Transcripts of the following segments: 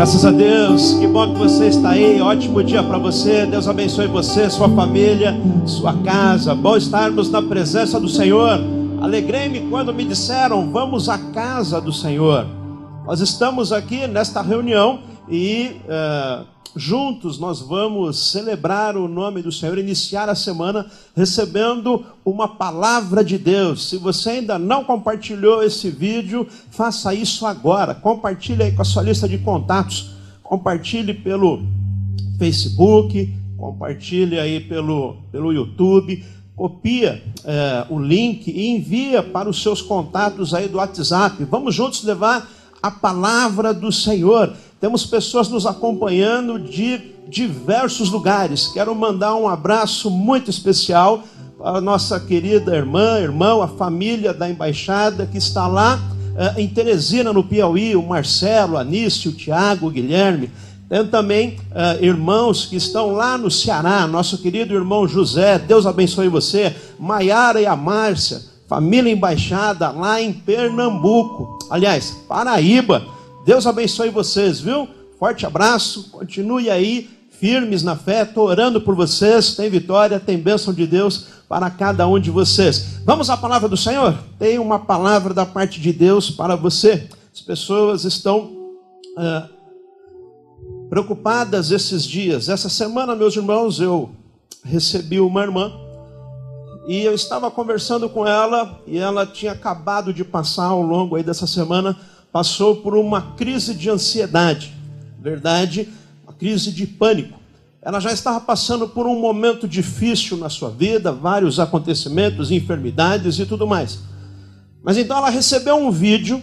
Graças a Deus, que bom que você está aí. Ótimo dia para você. Deus abençoe você, sua família, sua casa. Bom estarmos na presença do Senhor. Alegrei-me quando me disseram: Vamos à casa do Senhor. Nós estamos aqui nesta reunião e uh, juntos nós vamos celebrar o nome do Senhor, iniciar a semana recebendo uma palavra de Deus. Se você ainda não compartilhou esse vídeo, faça isso agora. Compartilhe aí com a sua lista de contatos. Compartilhe pelo Facebook, compartilhe aí pelo, pelo YouTube. Copia é, o link e envia para os seus contatos aí do WhatsApp. Vamos juntos levar a palavra do Senhor. Temos pessoas nos acompanhando de diversos lugares. Quero mandar um abraço muito especial para a nossa querida irmã, irmão, a família da embaixada que está lá eh, em Teresina, no Piauí, o Marcelo, a Anício, o Tiago, o Guilherme. Tem também uh, irmãos que estão lá no Ceará, nosso querido irmão José, Deus abençoe você, Maiara e a Márcia, família embaixada lá em Pernambuco, aliás, Paraíba. Deus abençoe vocês, viu? Forte abraço, continue aí, firmes na fé, estou orando por vocês. Tem vitória, tem bênção de Deus para cada um de vocês. Vamos à palavra do Senhor? Tem uma palavra da parte de Deus para você. As pessoas estão ah, preocupadas esses dias. Essa semana, meus irmãos, eu recebi uma irmã e eu estava conversando com ela e ela tinha acabado de passar ao longo aí dessa semana passou por uma crise de ansiedade, verdade, uma crise de pânico. Ela já estava passando por um momento difícil na sua vida, vários acontecimentos, enfermidades e tudo mais. Mas então ela recebeu um vídeo,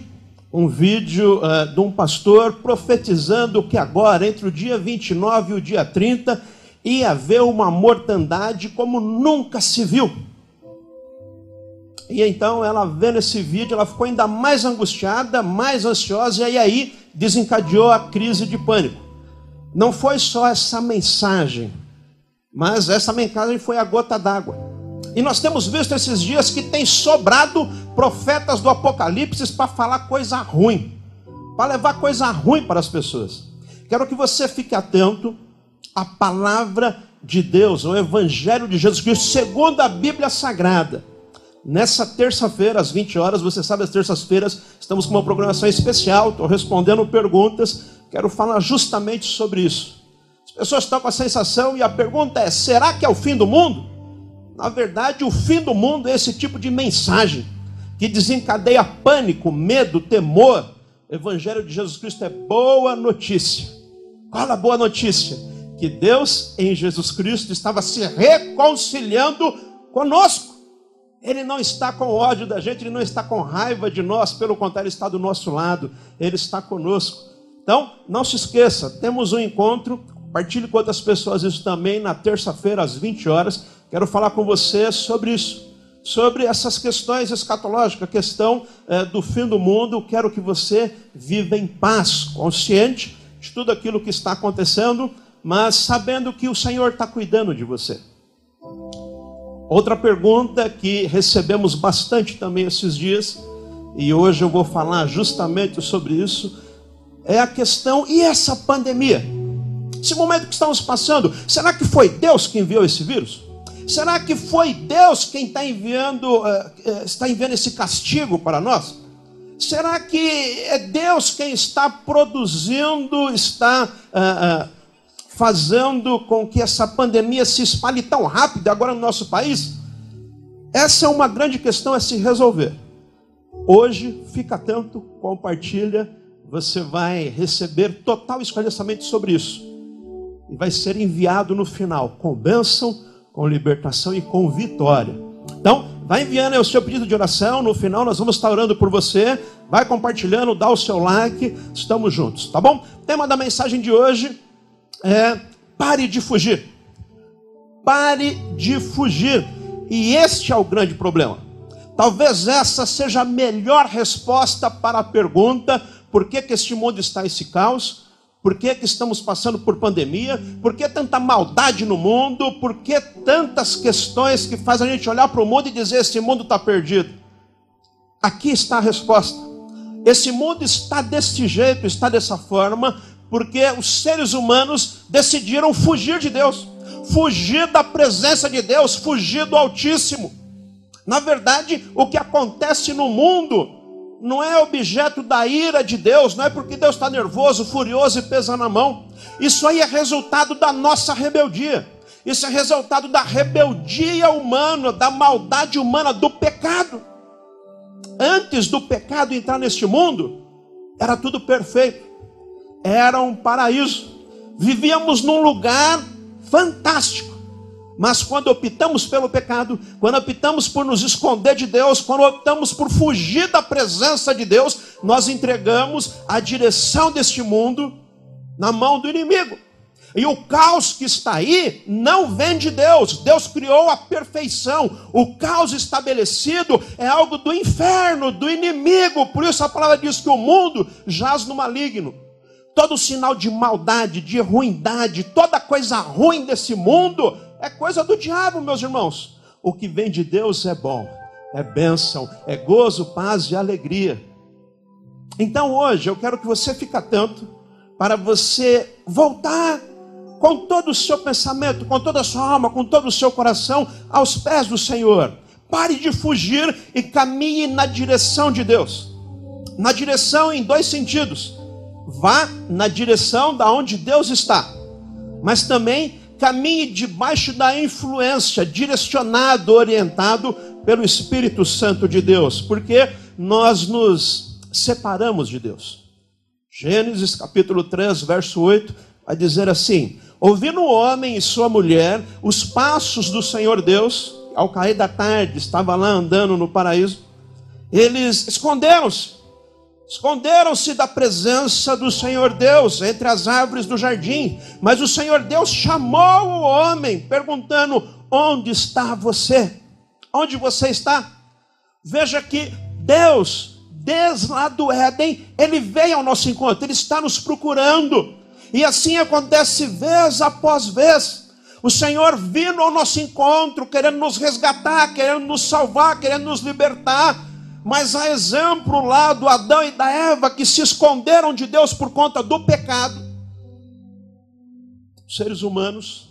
um vídeo uh, de um pastor profetizando que agora, entre o dia 29 e o dia 30, ia haver uma mortandade como nunca se viu. E então ela vendo esse vídeo, ela ficou ainda mais angustiada, mais ansiosa, e aí desencadeou a crise de pânico. Não foi só essa mensagem, mas essa mensagem foi a gota d'água. E nós temos visto esses dias que tem sobrado profetas do Apocalipse para falar coisa ruim, para levar coisa ruim para as pessoas. Quero que você fique atento à palavra de Deus, o Evangelho de Jesus Cristo, segundo a Bíblia Sagrada. Nessa terça-feira, às 20 horas, você sabe, às terças-feiras, estamos com uma programação especial, estou respondendo perguntas, quero falar justamente sobre isso. As pessoas estão com a sensação, e a pergunta é: será que é o fim do mundo? Na verdade, o fim do mundo é esse tipo de mensagem que desencadeia pânico, medo, temor. O Evangelho de Jesus Cristo é boa notícia. Qual a boa notícia? Que Deus, em Jesus Cristo, estava se reconciliando conosco. Ele não está com ódio da gente, ele não está com raiva de nós, pelo contrário, ele está do nosso lado, ele está conosco. Então, não se esqueça, temos um encontro, compartilhe com outras pessoas isso também na terça-feira às 20 horas. Quero falar com você sobre isso, sobre essas questões escatológicas, a questão é, do fim do mundo. Quero que você viva em paz, consciente de tudo aquilo que está acontecendo, mas sabendo que o Senhor está cuidando de você. Outra pergunta que recebemos bastante também esses dias, e hoje eu vou falar justamente sobre isso, é a questão: e essa pandemia? Esse momento que estamos passando, será que foi Deus que enviou esse vírus? Será que foi Deus quem está enviando, uh, está enviando esse castigo para nós? Será que é Deus quem está produzindo, está uh, uh, fazendo com que essa pandemia se espalhe tão rápido agora no nosso país? Essa é uma grande questão a se resolver. Hoje, fica atento, compartilha, você vai receber total esclarecimento sobre isso. E vai ser enviado no final, com bênção, com libertação e com vitória. Então, vai enviando aí o seu pedido de oração, no final nós vamos estar orando por você. Vai compartilhando, dá o seu like, estamos juntos, tá bom? Tema da mensagem de hoje é pare de fugir. Pare de fugir. E este é o grande problema. Talvez essa seja a melhor resposta para a pergunta: por que, que este mundo está esse caos? Por que, que estamos passando por pandemia? Por que tanta maldade no mundo? Por que tantas questões que fazem a gente olhar para o mundo e dizer: esse mundo está perdido? Aqui está a resposta. Esse mundo está desse jeito, está dessa forma, porque os seres humanos decidiram fugir de Deus, fugir da presença de Deus, fugir do Altíssimo. Na verdade, o que acontece no mundo não é objeto da ira de Deus, não é porque Deus está nervoso, furioso e pesa na mão. Isso aí é resultado da nossa rebeldia. Isso é resultado da rebeldia humana, da maldade humana, do pecado. Antes do pecado entrar neste mundo, era tudo perfeito. Era um paraíso. Vivíamos num lugar fantástico. Mas quando optamos pelo pecado, quando optamos por nos esconder de Deus, quando optamos por fugir da presença de Deus, nós entregamos a direção deste mundo na mão do inimigo. E o caos que está aí não vem de Deus. Deus criou a perfeição. O caos estabelecido é algo do inferno, do inimigo. Por isso a palavra diz que o mundo jaz no maligno. Todo sinal de maldade, de ruindade, toda coisa ruim desse mundo é coisa do diabo, meus irmãos. O que vem de Deus é bom, é bênção, é gozo, paz e alegria. Então hoje eu quero que você fique atento para você voltar com todo o seu pensamento, com toda a sua alma, com todo o seu coração aos pés do Senhor. Pare de fugir e caminhe na direção de Deus. Na direção em dois sentidos. Vá na direção da onde Deus está, mas também caminhe debaixo da influência, direcionado, orientado pelo Espírito Santo de Deus, porque nós nos separamos de Deus. Gênesis capítulo 3, verso 8, vai dizer assim: Ouvindo o homem e sua mulher os passos do Senhor Deus, ao cair da tarde, estava lá andando no paraíso, eles esconderam-se Esconderam-se da presença do Senhor Deus entre as árvores do jardim. Mas o Senhor Deus chamou o homem, perguntando: Onde está você? Onde você está? Veja que Deus, desde lá do Éden, ele veio ao nosso encontro, ele está nos procurando. E assim acontece vez após vez. O Senhor vindo ao nosso encontro, querendo nos resgatar, querendo nos salvar, querendo nos libertar mas há exemplo lá do Adão e da Eva que se esconderam de Deus por conta do pecado. Os seres humanos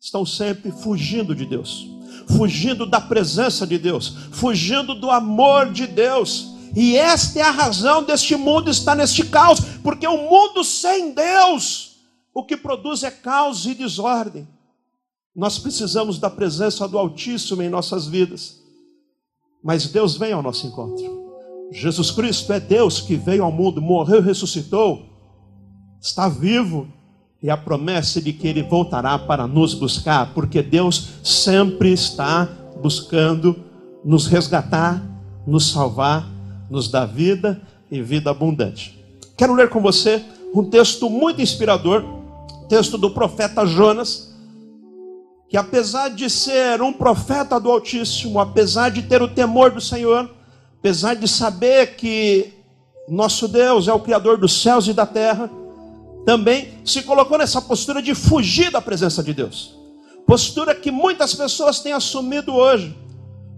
estão sempre fugindo de Deus, fugindo da presença de Deus, fugindo do amor de Deus. E esta é a razão deste mundo estar neste caos, porque o mundo sem Deus, o que produz é caos e desordem. Nós precisamos da presença do Altíssimo em nossas vidas. Mas Deus vem ao nosso encontro. Jesus Cristo é Deus que veio ao mundo, morreu ressuscitou, está vivo, e a promessa de que Ele voltará para nos buscar, porque Deus sempre está buscando nos resgatar, nos salvar, nos dar vida e vida abundante. Quero ler com você um texto muito inspirador, texto do profeta Jonas que apesar de ser um profeta do Altíssimo, apesar de ter o temor do Senhor, apesar de saber que nosso Deus é o Criador dos céus e da terra, também se colocou nessa postura de fugir da presença de Deus. Postura que muitas pessoas têm assumido hoje.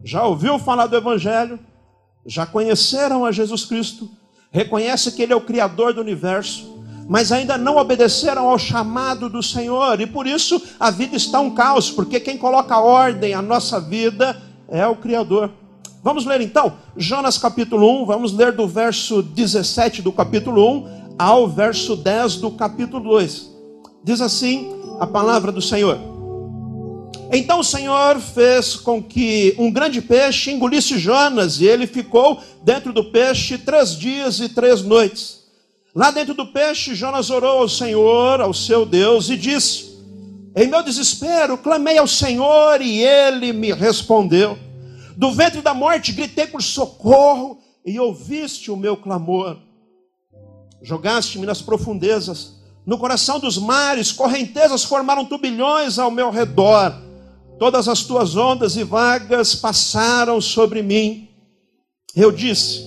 Já ouviu falar do Evangelho, já conheceram a Jesus Cristo, reconhece que Ele é o Criador do universo, mas ainda não obedeceram ao chamado do Senhor, e por isso a vida está um caos, porque quem coloca ordem à nossa vida é o Criador. Vamos ler então Jonas capítulo 1, vamos ler do verso 17 do capítulo 1 ao verso 10 do capítulo 2. Diz assim a palavra do Senhor. Então o Senhor fez com que um grande peixe engolisse Jonas, e ele ficou dentro do peixe três dias e três noites. Lá dentro do peixe, Jonas orou ao Senhor, ao seu Deus, e disse: Em meu desespero, clamei ao Senhor e ele me respondeu. Do ventre da morte, gritei por socorro e ouviste o meu clamor. Jogaste-me nas profundezas, no coração dos mares, correntezas formaram turbilhões ao meu redor. Todas as tuas ondas e vagas passaram sobre mim. Eu disse: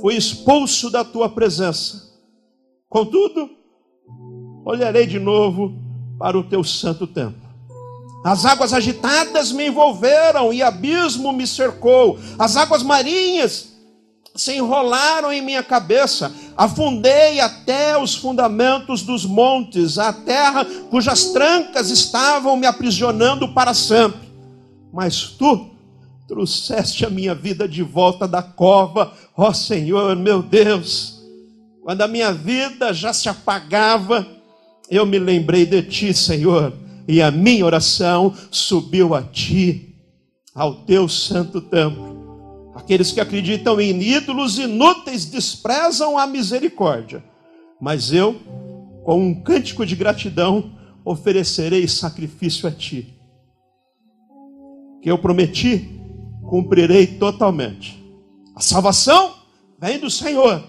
fui expulso da tua presença. Contudo, olharei de novo para o teu santo templo. As águas agitadas me envolveram e abismo me cercou. As águas marinhas se enrolaram em minha cabeça, afundei até os fundamentos dos montes, a terra cujas trancas estavam me aprisionando para sempre. Mas tu trouxeste a minha vida de volta da cova, ó Senhor, meu Deus. Quando a minha vida já se apagava, eu me lembrei de ti, Senhor, e a minha oração subiu a ti, ao teu santo templo. Aqueles que acreditam em ídolos inúteis desprezam a misericórdia. Mas eu, com um cântico de gratidão, oferecerei sacrifício a ti. Que eu prometi, cumprirei totalmente. A salvação vem do Senhor.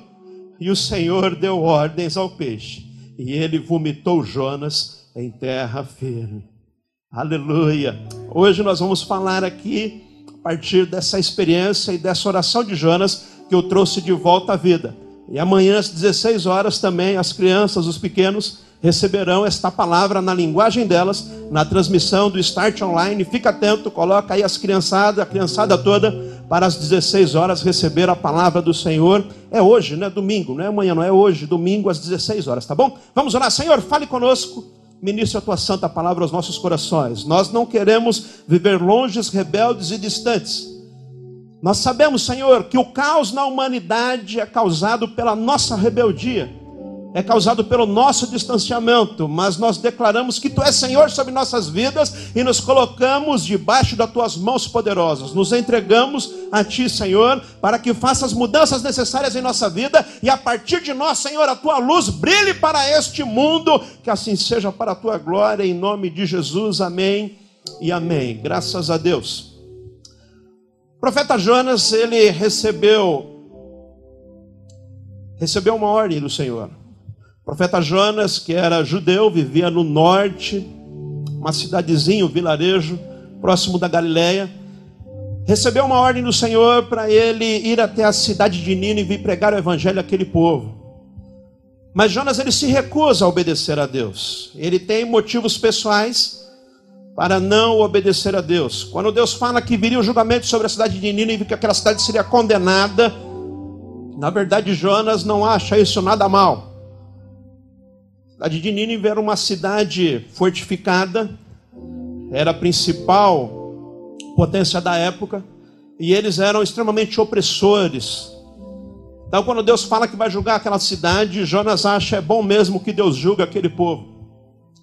E o Senhor deu ordens ao peixe. E ele vomitou Jonas em terra firme. Aleluia. Hoje nós vamos falar aqui a partir dessa experiência e dessa oração de Jonas que eu trouxe de volta à vida. E amanhã às 16 horas também as crianças, os pequenos, receberão esta palavra na linguagem delas, na transmissão do Start Online. Fica atento, coloca aí as criançadas, a criançada toda, para as 16 horas receber a palavra do Senhor. É hoje, não é domingo, não é amanhã, não é hoje, domingo às 16 horas, tá bom? Vamos orar, Senhor, fale conosco ministre a tua santa palavra aos nossos corações. Nós não queremos viver longes, rebeldes e distantes. Nós sabemos, Senhor, que o caos na humanidade é causado pela nossa rebeldia é causado pelo nosso distanciamento, mas nós declaramos que Tu és Senhor sobre nossas vidas e nos colocamos debaixo das Tuas mãos poderosas. Nos entregamos a Ti, Senhor, para que faças as mudanças necessárias em nossa vida e a partir de nós, Senhor, a Tua luz brilhe para este mundo, que assim seja para a Tua glória, em nome de Jesus. Amém e amém. Graças a Deus. O profeta Jonas, ele recebeu recebeu uma ordem do Senhor. O profeta Jonas, que era judeu, vivia no norte, uma cidadezinha, um vilarejo, próximo da Galileia, recebeu uma ordem do Senhor para ele ir até a cidade de Nínive e pregar o evangelho àquele povo. Mas Jonas ele se recusa a obedecer a Deus. Ele tem motivos pessoais para não obedecer a Deus. Quando Deus fala que viria o julgamento sobre a cidade de Nínive, que aquela cidade seria condenada, na verdade Jonas não acha isso nada mal. A cidade de Nínive era uma cidade fortificada, era a principal potência da época, e eles eram extremamente opressores. Então, quando Deus fala que vai julgar aquela cidade, Jonas acha é bom mesmo que Deus julgue aquele povo.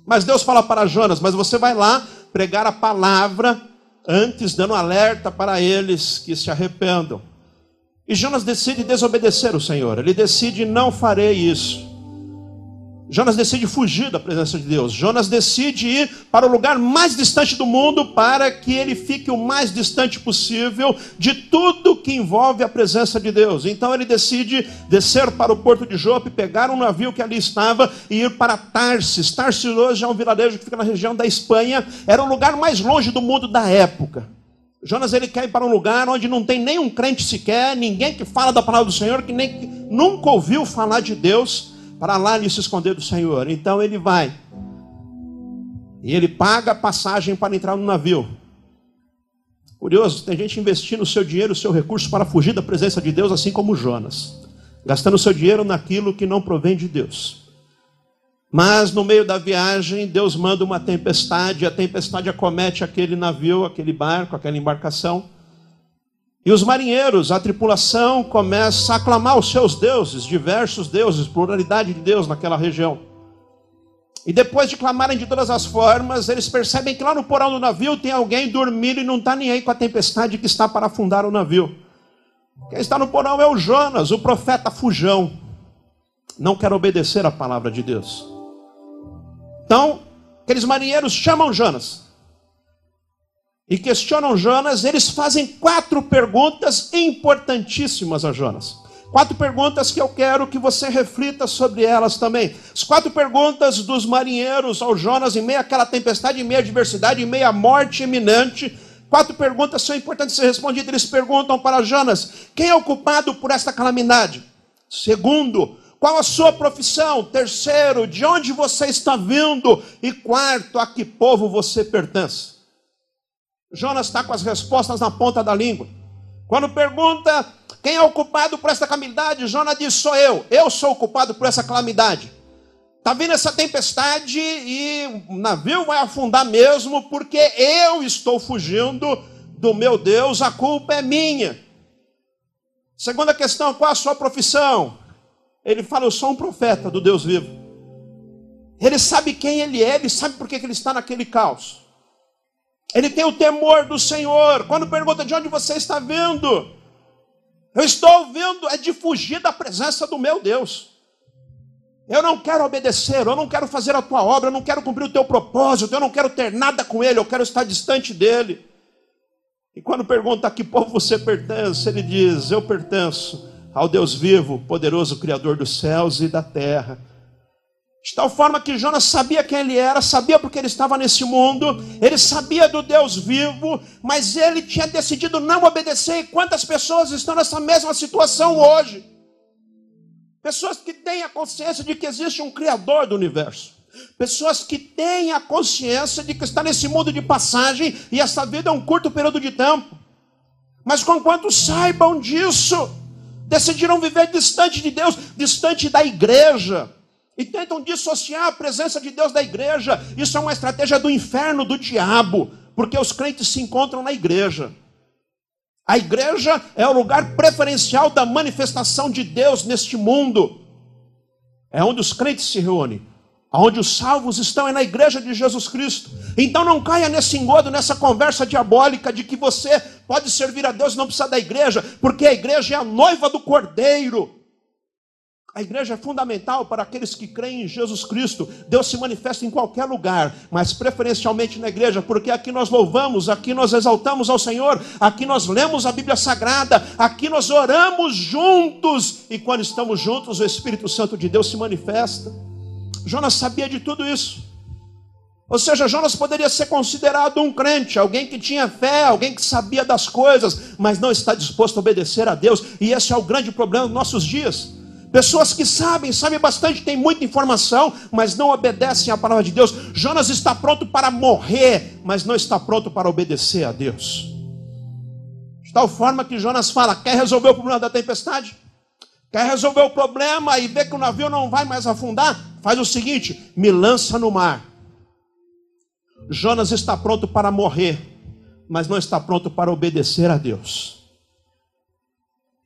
Mas Deus fala para Jonas: Mas você vai lá pregar a palavra, antes dando alerta para eles que se arrependam. E Jonas decide desobedecer o Senhor, ele decide: Não farei isso. Jonas decide fugir da presença de Deus. Jonas decide ir para o lugar mais distante do mundo para que ele fique o mais distante possível de tudo que envolve a presença de Deus. Então ele decide descer para o porto de Jope, pegar um navio que ali estava e ir para Tarsis. Tarsis hoje é um vilarejo que fica na região da Espanha. Era o lugar mais longe do mundo da época. Jonas ele quer ir para um lugar onde não tem nenhum crente sequer, ninguém que fala da palavra do Senhor, que nem nunca ouviu falar de Deus para lá ele se esconder do Senhor. Então ele vai. E ele paga a passagem para entrar no navio. Curioso, tem gente investindo o seu dinheiro, o seu recurso para fugir da presença de Deus, assim como Jonas, gastando o seu dinheiro naquilo que não provém de Deus. Mas no meio da viagem, Deus manda uma tempestade, a tempestade acomete aquele navio, aquele barco, aquela embarcação. E os marinheiros, a tripulação, começa a clamar os seus deuses, diversos deuses, pluralidade de Deus naquela região. E depois de clamarem de todas as formas, eles percebem que lá no porão do navio tem alguém dormindo e não está nem aí com a tempestade que está para afundar o navio. Quem está no porão é o Jonas, o profeta fujão. Não quer obedecer a palavra de Deus. Então, aqueles marinheiros chamam Jonas e questionam Jonas, eles fazem quatro perguntas importantíssimas a Jonas. Quatro perguntas que eu quero que você reflita sobre elas também. As quatro perguntas dos marinheiros ao Jonas em meio àquela tempestade, em meio à adversidade, em meio à morte iminente. Quatro perguntas são importantes ser respondidas. Eles perguntam para Jonas: quem é o culpado por esta calamidade? Segundo, qual a sua profissão? Terceiro, de onde você está vindo? E quarto, a que povo você pertence? Jonas está com as respostas na ponta da língua. Quando pergunta Quem é o culpado por essa calamidade? Jonas diz: Sou eu. Eu sou o culpado por essa calamidade. Está vindo essa tempestade e o navio vai afundar mesmo, porque eu estou fugindo do meu Deus, a culpa é minha. Segunda questão: qual a sua profissão? Ele fala: Eu sou um profeta do Deus vivo. Ele sabe quem ele é, ele sabe por que ele está naquele caos. Ele tem o temor do Senhor. Quando pergunta de onde você está vindo, eu estou vindo é de fugir da presença do meu Deus. Eu não quero obedecer, eu não quero fazer a tua obra, eu não quero cumprir o teu propósito, eu não quero ter nada com ele, eu quero estar distante dele. E quando pergunta a que povo você pertence, ele diz: Eu pertenço ao Deus vivo, poderoso Criador dos céus e da terra. De tal forma que Jonas sabia quem ele era, sabia porque ele estava nesse mundo, ele sabia do Deus vivo, mas ele tinha decidido não obedecer. E quantas pessoas estão nessa mesma situação hoje? Pessoas que têm a consciência de que existe um Criador do universo. Pessoas que têm a consciência de que está nesse mundo de passagem e essa vida é um curto período de tempo. Mas conquanto saibam disso, decidiram viver distante de Deus, distante da igreja e tentam dissociar a presença de Deus da igreja. Isso é uma estratégia do inferno, do diabo, porque os crentes se encontram na igreja. A igreja é o lugar preferencial da manifestação de Deus neste mundo. É onde os crentes se reúnem. Onde os salvos estão é na igreja de Jesus Cristo. Então não caia nesse engodo, nessa conversa diabólica de que você pode servir a Deus e não precisa da igreja, porque a igreja é a noiva do cordeiro. A igreja é fundamental para aqueles que creem em Jesus Cristo. Deus se manifesta em qualquer lugar, mas preferencialmente na igreja, porque aqui nós louvamos, aqui nós exaltamos ao Senhor, aqui nós lemos a Bíblia Sagrada, aqui nós oramos juntos, e quando estamos juntos, o Espírito Santo de Deus se manifesta. Jonas sabia de tudo isso. Ou seja, Jonas poderia ser considerado um crente, alguém que tinha fé, alguém que sabia das coisas, mas não está disposto a obedecer a Deus, e esse é o grande problema dos nossos dias. Pessoas que sabem, sabem bastante, têm muita informação, mas não obedecem à palavra de Deus. Jonas está pronto para morrer, mas não está pronto para obedecer a Deus. De tal forma que Jonas fala: quer resolver o problema da tempestade? Quer resolver o problema e ver que o navio não vai mais afundar? Faz o seguinte: me lança no mar. Jonas está pronto para morrer, mas não está pronto para obedecer a Deus.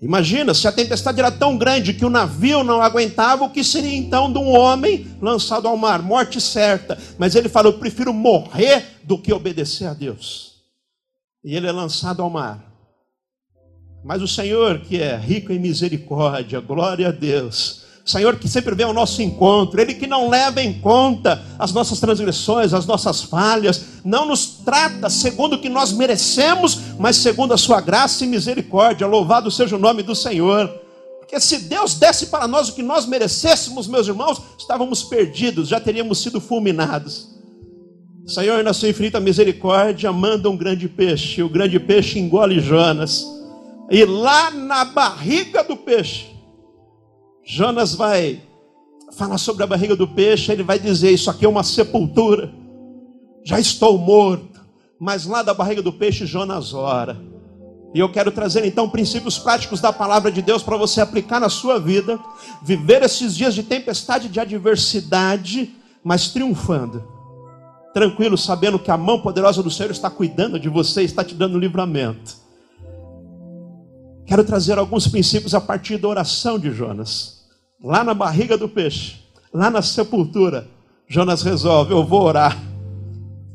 Imagina, se a tempestade era tão grande que o navio não aguentava, o que seria então de um homem lançado ao mar? Morte certa. Mas ele falou: Eu prefiro morrer do que obedecer a Deus. E ele é lançado ao mar. Mas o Senhor, que é rico em misericórdia, glória a Deus, Senhor que sempre vem ao nosso encontro, Ele que não leva em conta as nossas transgressões, as nossas falhas, não nos trata segundo o que nós merecemos, mas segundo a Sua graça e misericórdia. Louvado seja o nome do Senhor. Porque se Deus desse para nós o que nós merecêssemos, meus irmãos, estávamos perdidos, já teríamos sido fulminados. Senhor, na sua infinita misericórdia, manda um grande peixe. O grande peixe engole Jonas. E lá na barriga do peixe, Jonas vai falar sobre a barriga do peixe, ele vai dizer: Isso aqui é uma sepultura, já estou morto. Mas lá da barriga do peixe, Jonas ora. E eu quero trazer então princípios práticos da palavra de Deus para você aplicar na sua vida, viver esses dias de tempestade, de adversidade, mas triunfando, tranquilo, sabendo que a mão poderosa do Senhor está cuidando de você, está te dando livramento. Quero trazer alguns princípios a partir da oração de Jonas. Lá na barriga do peixe, lá na sepultura, Jonas resolve: eu vou orar.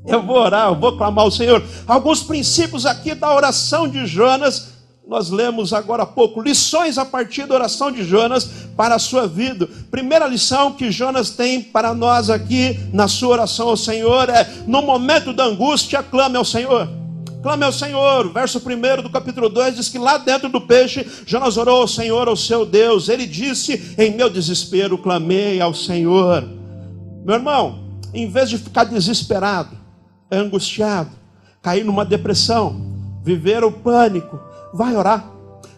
Eu vou orar, eu vou clamar ao Senhor. Alguns princípios aqui da oração de Jonas, nós lemos agora há pouco, lições a partir da oração de Jonas para a sua vida. Primeira lição que Jonas tem para nós aqui na sua oração ao Senhor é: no momento da angústia, clame ao Senhor. Clame ao Senhor. Verso 1 do capítulo 2 diz que lá dentro do peixe, Jonas orou ao Senhor, ao seu Deus. Ele disse: Em meu desespero, clamei ao Senhor. Meu irmão, em vez de ficar desesperado, angustiado, cair numa depressão, viver o pânico, vai orar.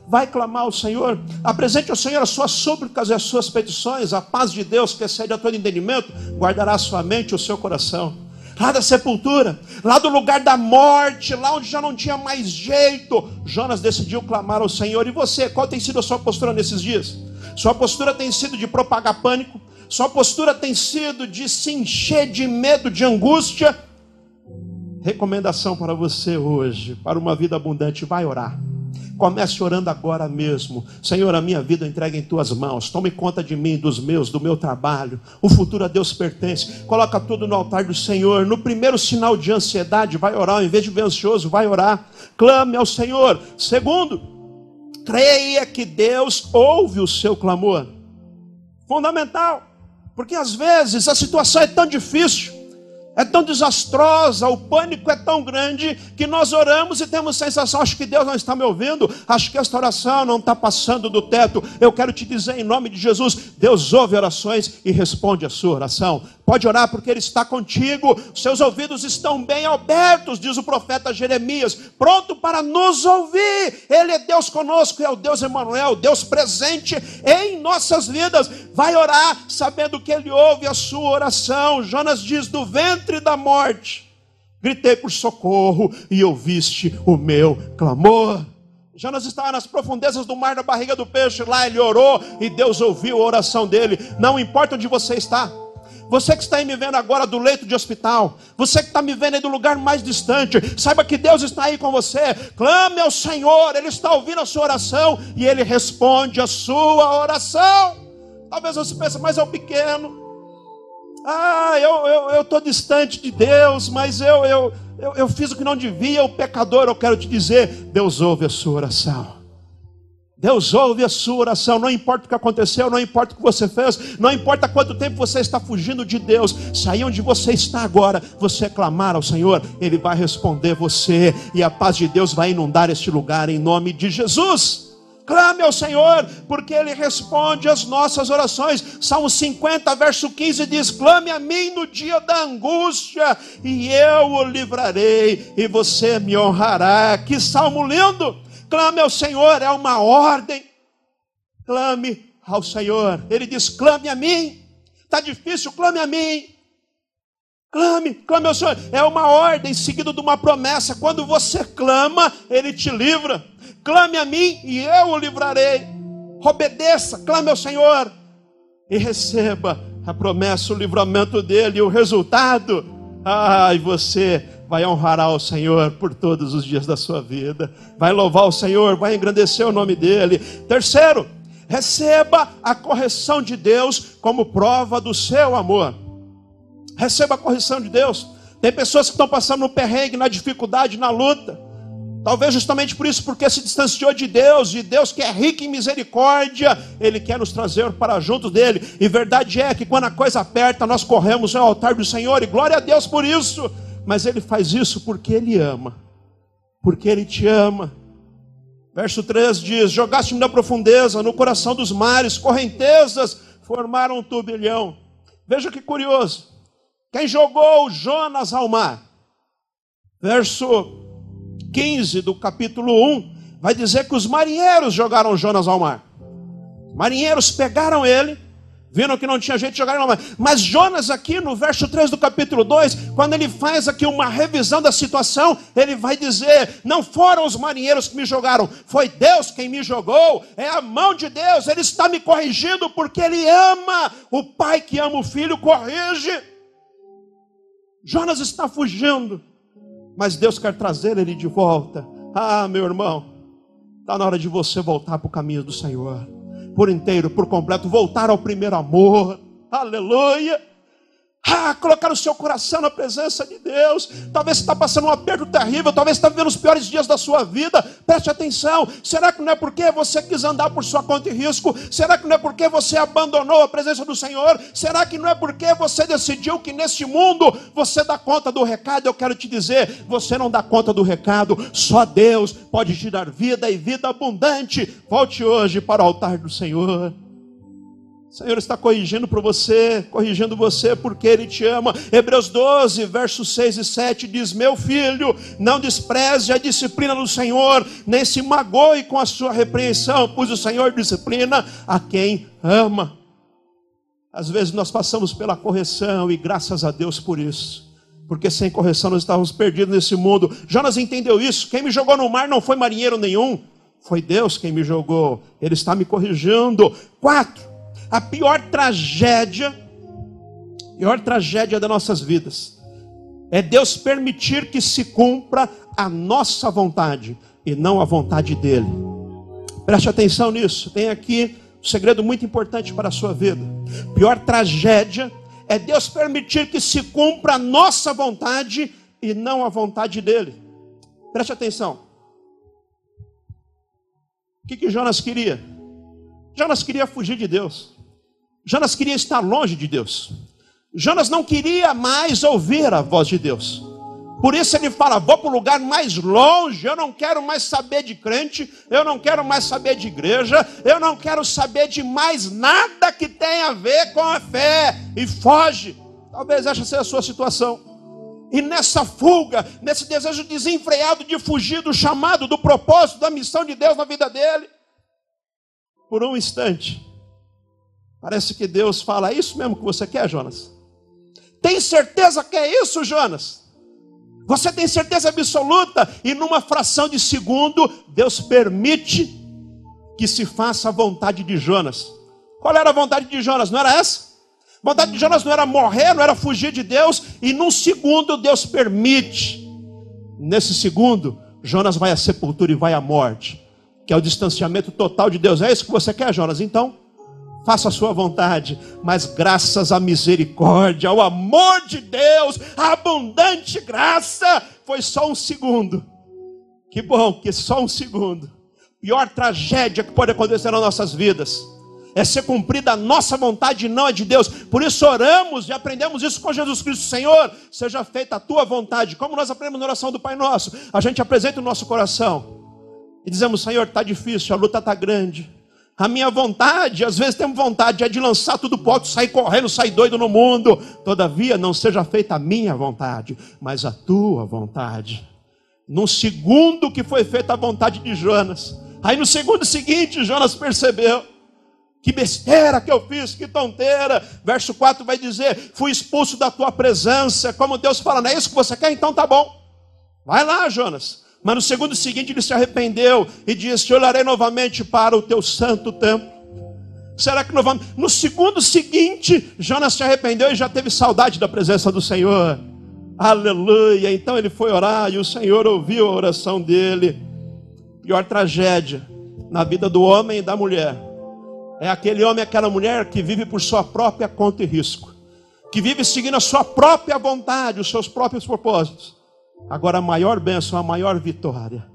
Vai clamar ao Senhor, apresente ao Senhor as suas súplicas e as suas petições, a paz de Deus que excede a todo entendimento, guardará a sua mente e o seu coração. Lá da sepultura, lá do lugar da morte, lá onde já não tinha mais jeito, Jonas decidiu clamar ao Senhor. E você, qual tem sido a sua postura nesses dias? Sua postura tem sido de propagar pânico? Sua postura tem sido de se encher de medo, de angústia? Recomendação para você hoje, para uma vida abundante, vai orar. Comece orando agora mesmo. Senhor, a minha vida entrega em tuas mãos. Tome conta de mim, dos meus, do meu trabalho. O futuro a Deus pertence. Coloca tudo no altar do Senhor. No primeiro sinal de ansiedade, vai orar. Em vez de ver ansioso, vai orar. Clame ao Senhor. Segundo, creia que Deus ouve o seu clamor. Fundamental. Porque às vezes a situação é tão difícil é tão desastrosa, o pânico é tão grande que nós oramos e temos sensação, acho que Deus não está me ouvindo, acho que esta oração não está passando do teto. Eu quero te dizer em nome de Jesus, Deus ouve orações e responde a sua oração. Pode orar porque Ele está contigo, seus ouvidos estão bem abertos, diz o profeta Jeremias, pronto para nos ouvir. Ele é Deus conosco, é o Deus Emmanuel, Deus presente em nossas vidas. Vai orar sabendo que Ele ouve a sua oração. Jonas diz: do ventre da morte, gritei por socorro e ouviste o meu clamor. Jonas estava nas profundezas do mar, na barriga do peixe, lá ele orou e Deus ouviu a oração dele. Não importa onde você está. Você que está aí me vendo agora do leito de hospital, você que está me vendo aí do lugar mais distante, saiba que Deus está aí com você. Clame ao Senhor, Ele está ouvindo a sua oração e Ele responde a sua oração. Talvez você pense, mas é o pequeno. Ah, eu estou distante de Deus, mas eu, eu, eu, eu fiz o que não devia, o pecador, eu quero te dizer, Deus ouve a sua oração. Deus ouve a sua oração, não importa o que aconteceu, não importa o que você fez, não importa quanto tempo você está fugindo de Deus, sair onde você está agora, você clamar ao Senhor, Ele vai responder você, e a paz de Deus vai inundar este lugar em nome de Jesus. Clame ao Senhor, porque Ele responde às nossas orações. Salmo 50, verso 15 diz: Clame a mim no dia da angústia, e eu o livrarei, e você me honrará. Que salmo lindo! Clame ao Senhor, é uma ordem. Clame ao Senhor. Ele diz: clame a mim. Está difícil, clame a mim. Clame, clame ao Senhor. É uma ordem seguida de uma promessa. Quando você clama, Ele te livra. Clame a mim e eu o livrarei. Obedeça, clame ao Senhor e receba a promessa, o livramento dele, o resultado. Ai, você vai honrar ao Senhor por todos os dias da sua vida, vai louvar o Senhor, vai engrandecer o nome dEle. Terceiro, receba a correção de Deus como prova do seu amor. Receba a correção de Deus. Tem pessoas que estão passando no perrengue, na dificuldade, na luta. Talvez justamente por isso, porque se distanciou de Deus, e Deus que é rico em misericórdia, Ele quer nos trazer para junto dele. E verdade é que quando a coisa aperta, nós corremos ao altar do Senhor, e glória a Deus por isso mas ele faz isso porque ele ama, porque ele te ama. Verso 3 diz: Jogaste-me na profundeza, no coração dos mares, correntezas formaram um turbilhão. Veja que curioso. Quem jogou Jonas ao mar? Verso 15 do capítulo 1 vai dizer que os marinheiros jogaram Jonas ao mar. Marinheiros pegaram ele Viram que não tinha jeito de jogar mar. Mas Jonas, aqui no verso 3 do capítulo 2, quando ele faz aqui uma revisão da situação, ele vai dizer: Não foram os marinheiros que me jogaram, foi Deus quem me jogou, é a mão de Deus, Ele está me corrigindo porque Ele ama. O pai que ama o filho corrige. Jonas está fugindo, mas Deus quer trazer ele de volta. Ah, meu irmão, está na hora de você voltar para o caminho do Senhor por inteiro, por completo, voltar ao primeiro amor. Aleluia. Ah, colocar o seu coração na presença de Deus. Talvez você está passando um aperto terrível, talvez está vivendo os piores dias da sua vida. Preste atenção. Será que não é porque você quis andar por sua conta e risco? Será que não é porque você abandonou a presença do Senhor? Será que não é porque você decidiu que neste mundo você dá conta do recado? Eu quero te dizer, você não dá conta do recado. Só Deus pode te dar vida e vida abundante. Volte hoje para o altar do Senhor. Senhor está corrigindo para você, corrigindo você porque Ele te ama. Hebreus 12, versos 6 e 7 diz: Meu filho, não despreze a disciplina do Senhor, nem se magoe com a sua repreensão, pois o Senhor disciplina a quem ama. Às vezes nós passamos pela correção e graças a Deus por isso. porque sem correção nós estávamos perdidos nesse mundo. Jonas entendeu isso. Quem me jogou no mar não foi marinheiro nenhum, foi Deus quem me jogou. Ele está me corrigindo. Quatro, a pior tragédia, pior tragédia das nossas vidas é Deus permitir que se cumpra a nossa vontade e não a vontade dele. Preste atenção nisso. Tem aqui um segredo muito importante para a sua vida. Pior tragédia é Deus permitir que se cumpra a nossa vontade e não a vontade dele. Preste atenção. O que, que Jonas queria? Jonas queria fugir de Deus. Jonas queria estar longe de Deus. Jonas não queria mais ouvir a voz de Deus. Por isso ele fala: vou para o lugar mais longe, eu não quero mais saber de crente, eu não quero mais saber de igreja, eu não quero saber de mais nada que tenha a ver com a fé. E foge. Talvez essa seja a sua situação. E nessa fuga, nesse desejo desenfreado de fugir do chamado, do propósito, da missão de Deus na vida dele, por um instante, parece que Deus fala: é isso mesmo que você quer, Jonas? Tem certeza que é isso, Jonas? Você tem certeza absoluta? E numa fração de segundo, Deus permite que se faça a vontade de Jonas. Qual era a vontade de Jonas? Não era essa? A vontade de Jonas não era morrer, não era fugir de Deus, e num segundo Deus permite. Nesse segundo, Jonas vai à sepultura e vai à morte, que é o distanciamento total de Deus. É isso que você quer, Jonas? Então, faça a sua vontade, mas graças à misericórdia, ao amor de Deus, à abundante graça, foi só um segundo. Que bom que só um segundo. Pior tragédia que pode acontecer nas nossas vidas é ser cumprida a nossa vontade e não a de Deus. Por isso oramos e aprendemos isso com Jesus Cristo. Senhor, seja feita a tua vontade. Como nós aprendemos na oração do Pai Nosso, a gente apresenta o nosso coração e dizemos: Senhor, está difícil, a luta está grande. A minha vontade, às vezes temos vontade, é de lançar tudo alto, sair correndo, sair doido no mundo. Todavia, não seja feita a minha vontade, mas a tua vontade. No segundo que foi feita a vontade de Jonas, aí no segundo seguinte, Jonas percebeu. Que besteira que eu fiz, que tonteira. Verso 4 vai dizer: Fui expulso da tua presença. Como Deus fala, não é isso que você quer? Então tá bom. Vai lá, Jonas. Mas no segundo seguinte ele se arrependeu e disse: Olharei novamente para o teu santo templo. Será que novamente? No segundo seguinte, Jonas se arrependeu e já teve saudade da presença do Senhor. Aleluia! Então ele foi orar e o Senhor ouviu a oração dele. Pior tragédia na vida do homem e da mulher é aquele homem e aquela mulher que vive por sua própria conta e risco, que vive seguindo a sua própria vontade, os seus próprios propósitos Agora, a maior bênção, a maior vitória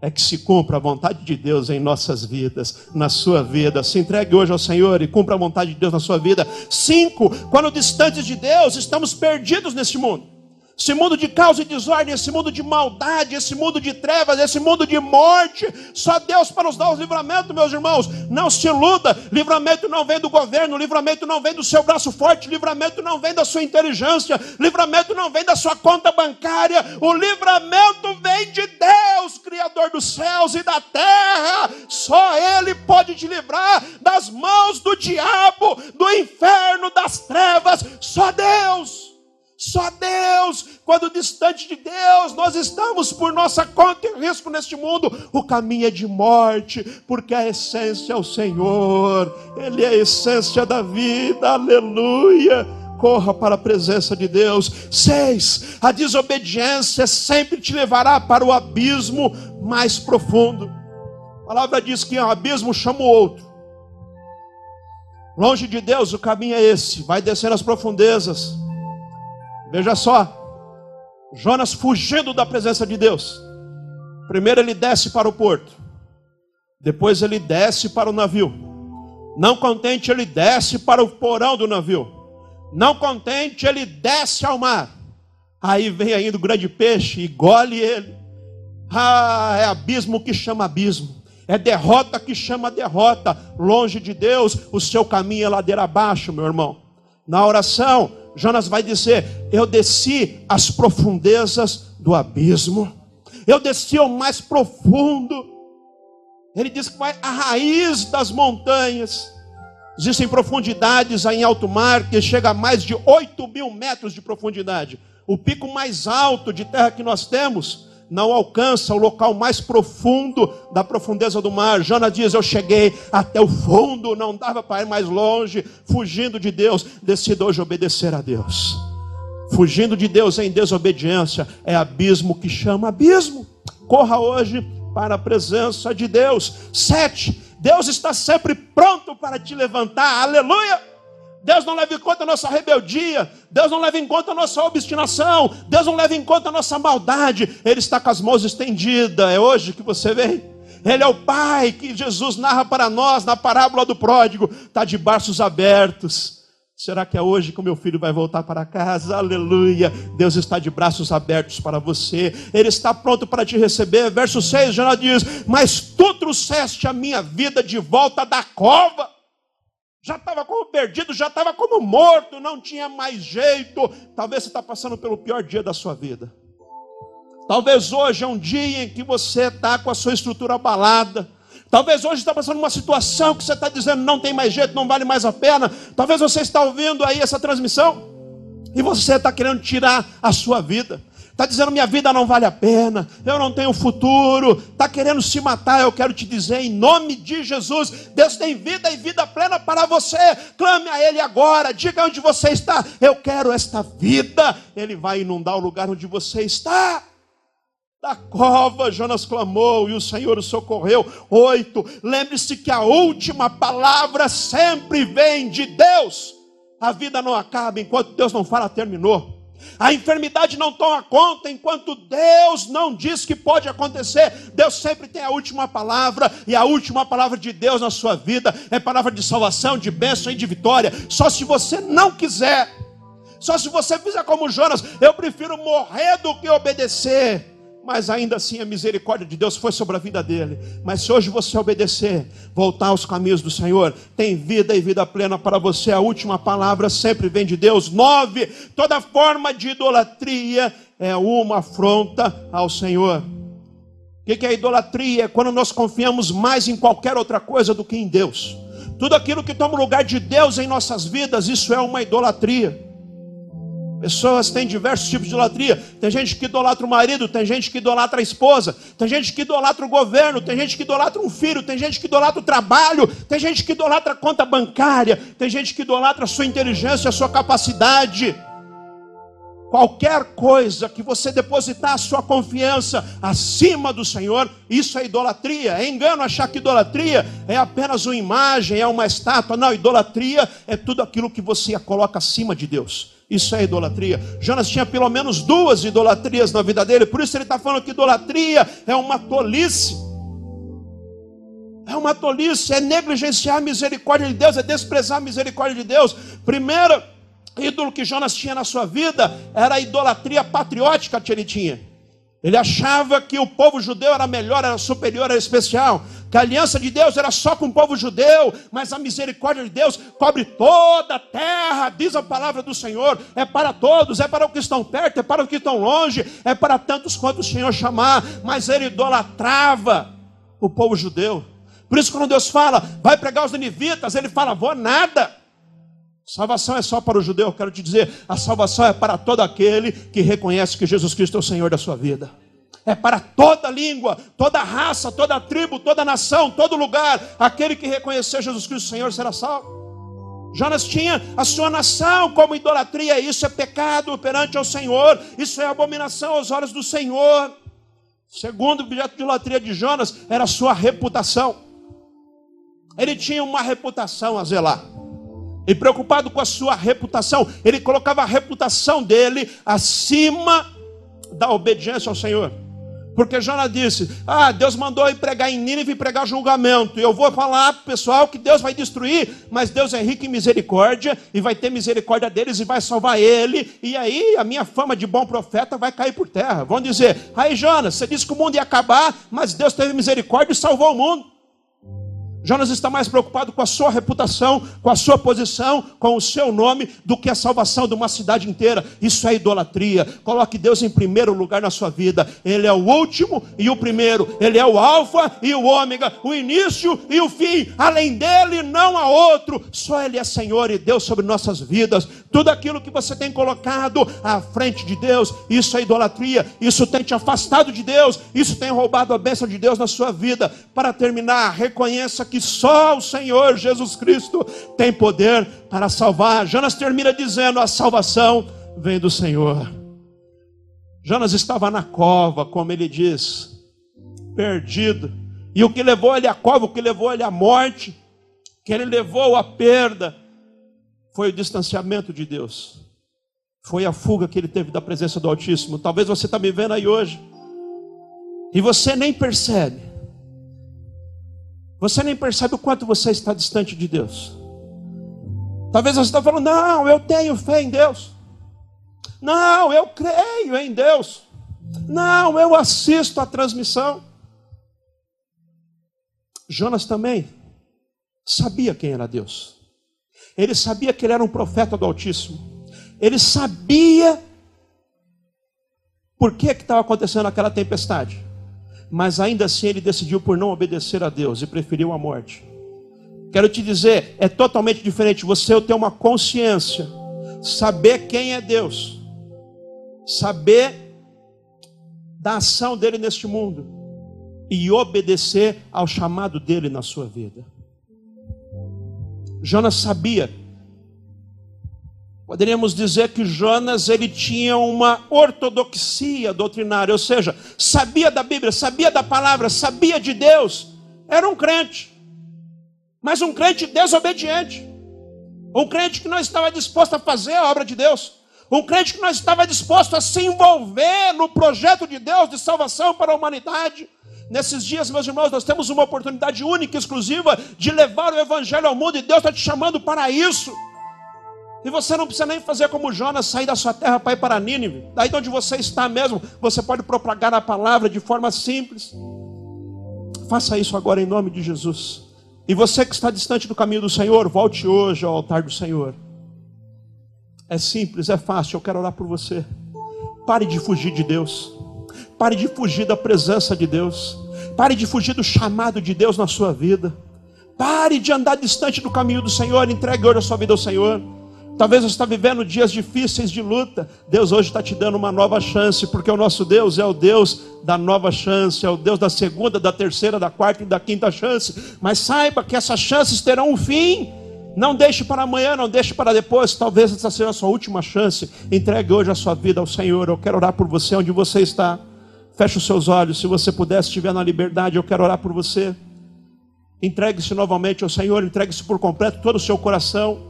é que se cumpra a vontade de Deus em nossas vidas, na sua vida. Se entregue hoje ao Senhor e cumpra a vontade de Deus na sua vida. Cinco, quando distantes de Deus, estamos perdidos nesse mundo. Esse mundo de caos e desordem, esse mundo de maldade, esse mundo de trevas, esse mundo de morte, só Deus para nos dar os livramentos, meus irmãos. Não se iluda, livramento não vem do governo, livramento não vem do seu braço forte, livramento não vem da sua inteligência, livramento não vem da sua conta bancária, o livramento vem de Deus, Criador dos céus e da terra. Só Ele pode te livrar das mãos do diabo, do inferno, das trevas, só Deus. Só Deus, quando distante de Deus, nós estamos por nossa conta e risco neste mundo. O caminho é de morte, porque a essência é o Senhor, Ele é a essência da vida, aleluia. Corra para a presença de Deus. Seis, a desobediência sempre te levará para o abismo mais profundo. A palavra diz que um abismo chama o outro. Longe de Deus, o caminho é esse: vai descer as profundezas Veja só, Jonas fugindo da presença de Deus. Primeiro ele desce para o porto, depois ele desce para o navio. Não contente, ele desce para o porão do navio. Não contente, ele desce ao mar. Aí vem ainda o grande peixe e gole ele. Ah, é abismo que chama abismo. É derrota que chama derrota. Longe de Deus, o seu caminho é ladeira abaixo, meu irmão. Na oração, Jonas vai dizer: Eu desci as profundezas do abismo, eu desci ao mais profundo. Ele diz que vai à raiz das montanhas. Existem profundidades aí em alto mar que chega a mais de 8 mil metros de profundidade. O pico mais alto de terra que nós temos não alcança o local mais profundo da profundeza do mar. Jonas diz: Eu cheguei até o fundo, não dava para ir mais longe, fugindo de Deus. Decido hoje obedecer a Deus. Fugindo de Deus em desobediência é abismo que chama abismo. Corra hoje para a presença de Deus. Sete, Deus está sempre pronto para te levantar. Aleluia! Deus não leva em conta a nossa rebeldia, Deus não leva em conta a nossa obstinação, Deus não leva em conta a nossa maldade, Ele está com as mãos estendidas, é hoje que você vem. Ele é o Pai que Jesus narra para nós na parábola do pródigo, está de braços abertos. Será que é hoje que o meu filho vai voltar para casa? Aleluia! Deus está de braços abertos para você, Ele está pronto para te receber. Verso 6 já diz: Mas tu trouxeste a minha vida de volta da cova já estava como perdido, já estava como morto, não tinha mais jeito. Talvez você está passando pelo pior dia da sua vida. Talvez hoje é um dia em que você está com a sua estrutura abalada. Talvez hoje está passando uma situação que você está dizendo não tem mais jeito, não vale mais a pena. Talvez você está ouvindo aí essa transmissão e você está querendo tirar a sua vida está dizendo minha vida não vale a pena, eu não tenho futuro, está querendo se matar, eu quero te dizer, em nome de Jesus, Deus tem vida e vida plena para você. Clame a Ele agora, diga onde você está, eu quero esta vida. Ele vai inundar o lugar onde você está. Da cova, Jonas clamou e o Senhor o socorreu. Oito, lembre-se que a última palavra sempre vem de Deus. A vida não acaba enquanto Deus não fala, terminou. A enfermidade não toma conta enquanto Deus não diz que pode acontecer. Deus sempre tem a última palavra, e a última palavra de Deus na sua vida é palavra de salvação, de bênção e de vitória. Só se você não quiser, só se você fizer como Jonas, eu prefiro morrer do que obedecer mas ainda assim a misericórdia de Deus foi sobre a vida dele. Mas se hoje você obedecer, voltar aos caminhos do Senhor, tem vida e vida plena para você. A última palavra sempre vem de Deus. Nove, toda forma de idolatria é uma afronta ao Senhor. O que é idolatria? É quando nós confiamos mais em qualquer outra coisa do que em Deus. Tudo aquilo que toma lugar de Deus em nossas vidas, isso é uma idolatria. Pessoas têm diversos tipos de idolatria. Tem gente que idolatra o marido, tem gente que idolatra a esposa, tem gente que idolatra o governo, tem gente que idolatra um filho, tem gente que idolatra o trabalho, tem gente que idolatra a conta bancária, tem gente que idolatra a sua inteligência, a sua capacidade. Qualquer coisa que você depositar a sua confiança acima do Senhor, isso é idolatria. É engano achar que idolatria é apenas uma imagem, é uma estátua. Não, idolatria é tudo aquilo que você coloca acima de Deus. Isso é idolatria. Jonas tinha pelo menos duas idolatrias na vida dele, por isso ele está falando que idolatria é uma tolice. É uma tolice, é negligenciar a misericórdia de Deus, é desprezar a misericórdia de Deus. Primeiro ídolo que Jonas tinha na sua vida era a idolatria patriótica que ele tinha. Ele achava que o povo judeu era melhor, era superior, era especial. Que a aliança de Deus era só com o povo judeu, mas a misericórdia de Deus cobre toda a terra, diz a palavra do Senhor. É para todos, é para os que estão perto, é para os que estão longe, é para tantos quanto o Senhor chamar. Mas ele idolatrava o povo judeu. Por isso, quando Deus fala, vai pregar os ninivitas, ele fala, vou nada. Salvação é só para o judeu, quero te dizer, a salvação é para todo aquele que reconhece que Jesus Cristo é o Senhor da sua vida. É para toda língua, toda raça, toda tribo, toda nação, todo lugar. Aquele que reconhecer Jesus Cristo Senhor será salvo. Jonas tinha a sua nação como idolatria, isso é pecado perante ao Senhor, isso é abominação aos olhos do Senhor. Segundo objeto de idolatria de Jonas era a sua reputação. Ele tinha uma reputação a zelar. E preocupado com a sua reputação, ele colocava a reputação dele acima da obediência ao Senhor. Porque Jonas disse: Ah, Deus mandou ir pregar em Nínive e pregar julgamento. Eu vou falar para o pessoal que Deus vai destruir, mas Deus é rico em misericórdia e vai ter misericórdia deles e vai salvar ele. E aí a minha fama de bom profeta vai cair por terra. Vão dizer: Aí Jonas, você disse que o mundo ia acabar, mas Deus teve misericórdia e salvou o mundo. Jonas está mais preocupado com a sua reputação, com a sua posição, com o seu nome, do que a salvação de uma cidade inteira. Isso é idolatria. Coloque Deus em primeiro lugar na sua vida. Ele é o último e o primeiro. Ele é o Alfa e o Ômega, o início e o fim. Além dele, não há outro. Só Ele é Senhor e Deus sobre nossas vidas. Tudo aquilo que você tem colocado à frente de Deus, isso é idolatria. Isso tem te afastado de Deus. Isso tem roubado a bênção de Deus na sua vida. Para terminar, reconheça que que só o Senhor Jesus Cristo tem poder para salvar. Jonas termina dizendo: a salvação vem do Senhor. Jonas estava na cova, como ele diz, perdido. E o que levou ele à cova, o que levou ele à morte, que ele levou à perda, foi o distanciamento de Deus. Foi a fuga que ele teve da presença do Altíssimo. Talvez você está me vendo aí hoje. E você nem percebe. Você nem percebe o quanto você está distante de Deus. Talvez você está falando, não, eu tenho fé em Deus. Não, eu creio em Deus. Não, eu assisto a transmissão. Jonas também sabia quem era Deus. Ele sabia que ele era um profeta do Altíssimo. Ele sabia por que estava acontecendo aquela tempestade mas ainda assim ele decidiu por não obedecer a Deus e preferiu a morte. Quero te dizer, é totalmente diferente você ter uma consciência, saber quem é Deus, saber da ação dele neste mundo e obedecer ao chamado dele na sua vida. Jonas sabia Poderíamos dizer que Jonas ele tinha uma ortodoxia doutrinária, ou seja, sabia da Bíblia, sabia da palavra, sabia de Deus, era um crente, mas um crente desobediente, um crente que não estava disposto a fazer a obra de Deus, um crente que não estava disposto a se envolver no projeto de Deus de salvação para a humanidade. Nesses dias, meus irmãos, nós temos uma oportunidade única, exclusiva, de levar o Evangelho ao mundo, e Deus está te chamando para isso. E você não precisa nem fazer como Jonas, sair da sua terra para ir para Nínive. Daí de onde você está mesmo, você pode propagar a palavra de forma simples. Faça isso agora em nome de Jesus. E você que está distante do caminho do Senhor, volte hoje ao altar do Senhor. É simples, é fácil. Eu quero orar por você. Pare de fugir de Deus. Pare de fugir da presença de Deus. Pare de fugir do chamado de Deus na sua vida. Pare de andar distante do caminho do Senhor. Entregue hoje a sua vida ao Senhor. Talvez você está vivendo dias difíceis de luta. Deus hoje está te dando uma nova chance, porque o nosso Deus é o Deus da nova chance, é o Deus da segunda, da terceira, da quarta e da quinta chance. Mas saiba que essas chances terão um fim. Não deixe para amanhã, não deixe para depois. Talvez essa seja a sua última chance. Entregue hoje a sua vida ao Senhor. Eu quero orar por você onde você está. Feche os seus olhos. Se você puder, estiver na liberdade, eu quero orar por você. Entregue-se novamente ao Senhor. Entregue-se por completo todo o seu coração.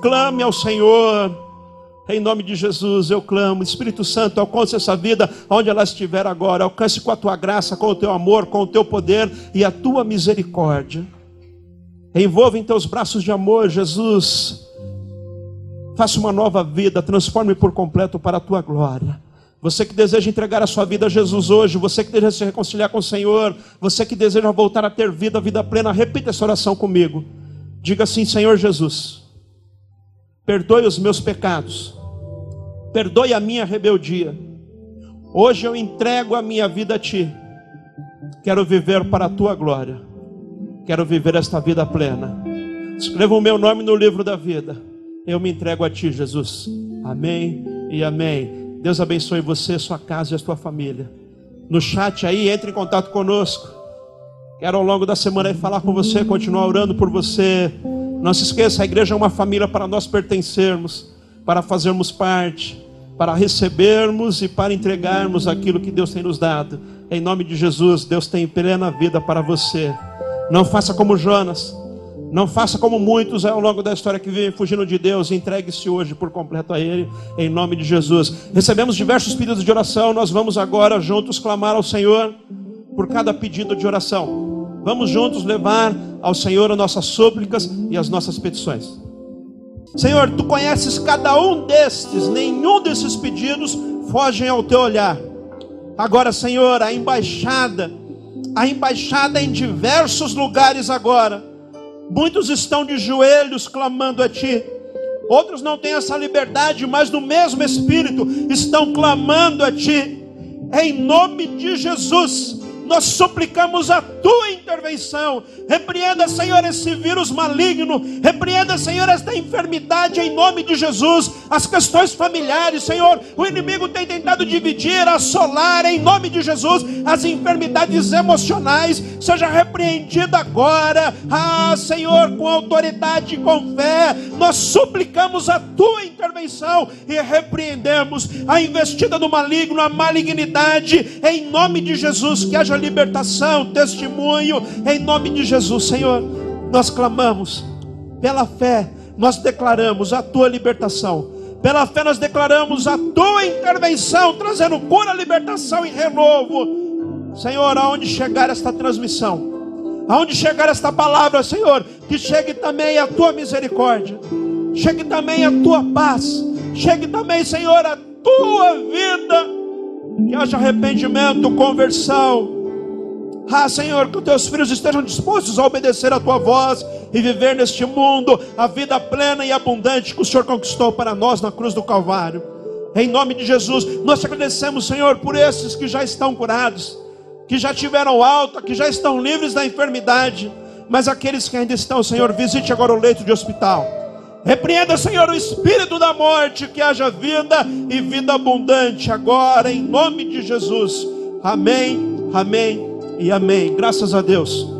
Clame ao Senhor. Em nome de Jesus eu clamo. Espírito Santo, alcance essa vida onde ela estiver agora. Alcance com a tua graça, com o teu amor, com o teu poder e a tua misericórdia. Envolva em teus braços de amor, Jesus. Faça uma nova vida, transforme por completo para a tua glória. Você que deseja entregar a sua vida a Jesus hoje, você que deseja se reconciliar com o Senhor, você que deseja voltar a ter vida, vida plena, repita essa oração comigo. Diga assim: Senhor Jesus perdoe os meus pecados, perdoe a minha rebeldia. Hoje eu entrego a minha vida a Ti. Quero viver para a Tua glória. Quero viver esta vida plena. Escreva o meu nome no livro da vida. Eu me entrego a Ti, Jesus. Amém e amém. Deus abençoe você, sua casa e a sua família. No chat aí, entre em contato conosco. Quero ao longo da semana falar com você, continuar orando por você não se esqueça, a igreja é uma família para nós pertencermos, para fazermos parte, para recebermos e para entregarmos aquilo que Deus tem nos dado. Em nome de Jesus, Deus tem plena vida para você. Não faça como Jonas. Não faça como muitos ao longo da história que vivem fugindo de Deus. Entregue-se hoje por completo a Ele, em nome de Jesus. Recebemos diversos pedidos de oração. Nós vamos agora juntos clamar ao Senhor por cada pedido de oração. Vamos juntos levar ao Senhor as nossas súplicas e as nossas petições. Senhor, tu conheces cada um destes, nenhum desses pedidos fogem ao teu olhar. Agora, Senhor, a embaixada, a embaixada em diversos lugares agora, Muitos estão de joelhos clamando a Ti. Outros não têm essa liberdade, mas no mesmo Espírito estão clamando a Ti. Em nome de Jesus, nós suplicamos a tua intervenção. Repreenda, Senhor, esse vírus maligno. Repreenda, Senhor, esta enfermidade em nome de Jesus. As questões familiares, Senhor. O inimigo tem tentado dividir, assolar em nome de Jesus. As enfermidades emocionais. Seja repreendida agora. Ah, Senhor, com autoridade e com fé. Nós suplicamos a tua intervenção e repreendemos a investida do maligno, a malignidade. Em nome de Jesus, que haja libertação, testemunho, em nome de Jesus, Senhor. Nós clamamos, pela fé, nós declaramos a tua libertação, pela fé, nós declaramos a tua intervenção, trazendo cura, libertação e renovo, Senhor. Aonde chegar esta transmissão, aonde chegar esta palavra, Senhor, que chegue também a tua misericórdia, chegue também a tua paz, chegue também, Senhor, a tua vida que haja arrependimento, conversão, ah, Senhor, que os teus filhos estejam dispostos a obedecer a tua voz e viver neste mundo a vida plena e abundante que o Senhor conquistou para nós na cruz do Calvário. Em nome de Jesus, nós te agradecemos, Senhor, por esses que já estão curados, que já tiveram alta, que já estão livres da enfermidade. Mas aqueles que ainda estão, Senhor, visite agora o leito de hospital. Repreenda, Senhor, o espírito da morte, que haja vida e vida abundante agora, em nome de Jesus. Amém, amém e amém. Graças a Deus.